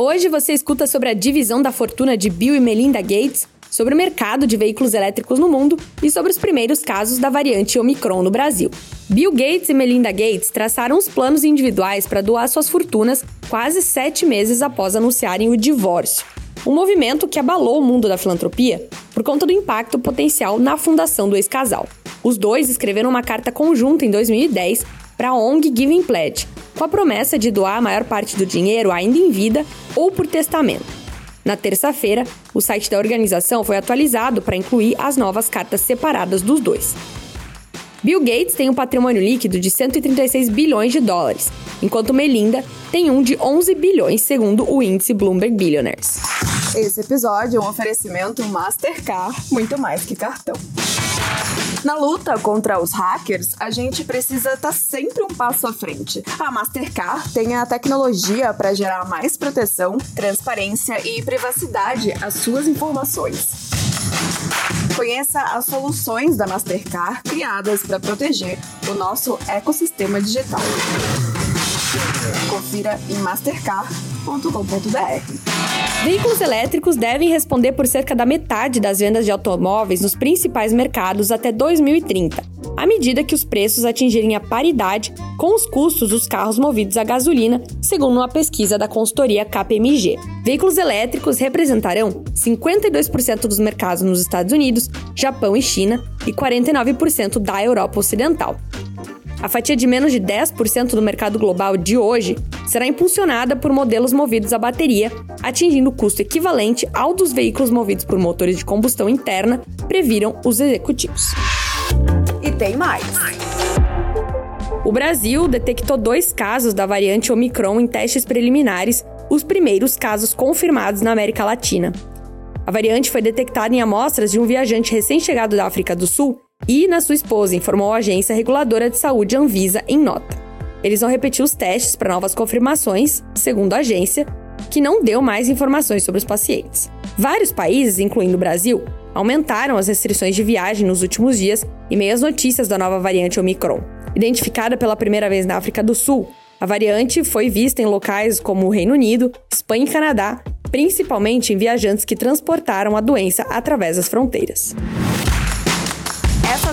Hoje você escuta sobre a divisão da fortuna de Bill e Melinda Gates, sobre o mercado de veículos elétricos no mundo e sobre os primeiros casos da variante Omicron no Brasil. Bill Gates e Melinda Gates traçaram os planos individuais para doar suas fortunas quase sete meses após anunciarem o divórcio. Um movimento que abalou o mundo da filantropia por conta do impacto potencial na fundação do ex-casal. Os dois escreveram uma carta conjunta em 2010 para a ONG Giving Pledge, com a promessa de doar a maior parte do dinheiro ainda em vida ou por testamento. Na terça-feira, o site da organização foi atualizado para incluir as novas cartas separadas dos dois. Bill Gates tem um patrimônio líquido de 136 bilhões de dólares, enquanto Melinda tem um de 11 bilhões, segundo o índice Bloomberg Billionaires. Esse episódio é um oferecimento Mastercard, muito mais que cartão. Na luta contra os hackers, a gente precisa estar tá sempre um passo à frente. A Mastercard tem a tecnologia para gerar mais proteção, transparência e privacidade às suas informações. Conheça as soluções da Mastercard criadas para proteger o nosso ecossistema digital. Confira em Veículos elétricos devem responder por cerca da metade das vendas de automóveis nos principais mercados até 2030, à medida que os preços atingirem a paridade com os custos dos carros movidos a gasolina, segundo uma pesquisa da consultoria KPMG. Veículos elétricos representarão 52% dos mercados nos Estados Unidos, Japão e China e 49% da Europa Ocidental. A fatia de menos de 10% do mercado global de hoje será impulsionada por modelos movidos a bateria, atingindo o custo equivalente ao dos veículos movidos por motores de combustão interna, previram os executivos. E tem mais. O Brasil detectou dois casos da variante Omicron em testes preliminares, os primeiros casos confirmados na América Latina. A variante foi detectada em amostras de um viajante recém-chegado da África do Sul e na sua esposa, informou a agência reguladora de saúde Anvisa em nota. Eles vão repetir os testes para novas confirmações, segundo a agência, que não deu mais informações sobre os pacientes. Vários países, incluindo o Brasil, aumentaram as restrições de viagem nos últimos dias e meio às notícias da nova variante Omicron. Identificada pela primeira vez na África do Sul, a variante foi vista em locais como o Reino Unido, Espanha e Canadá, principalmente em viajantes que transportaram a doença através das fronteiras.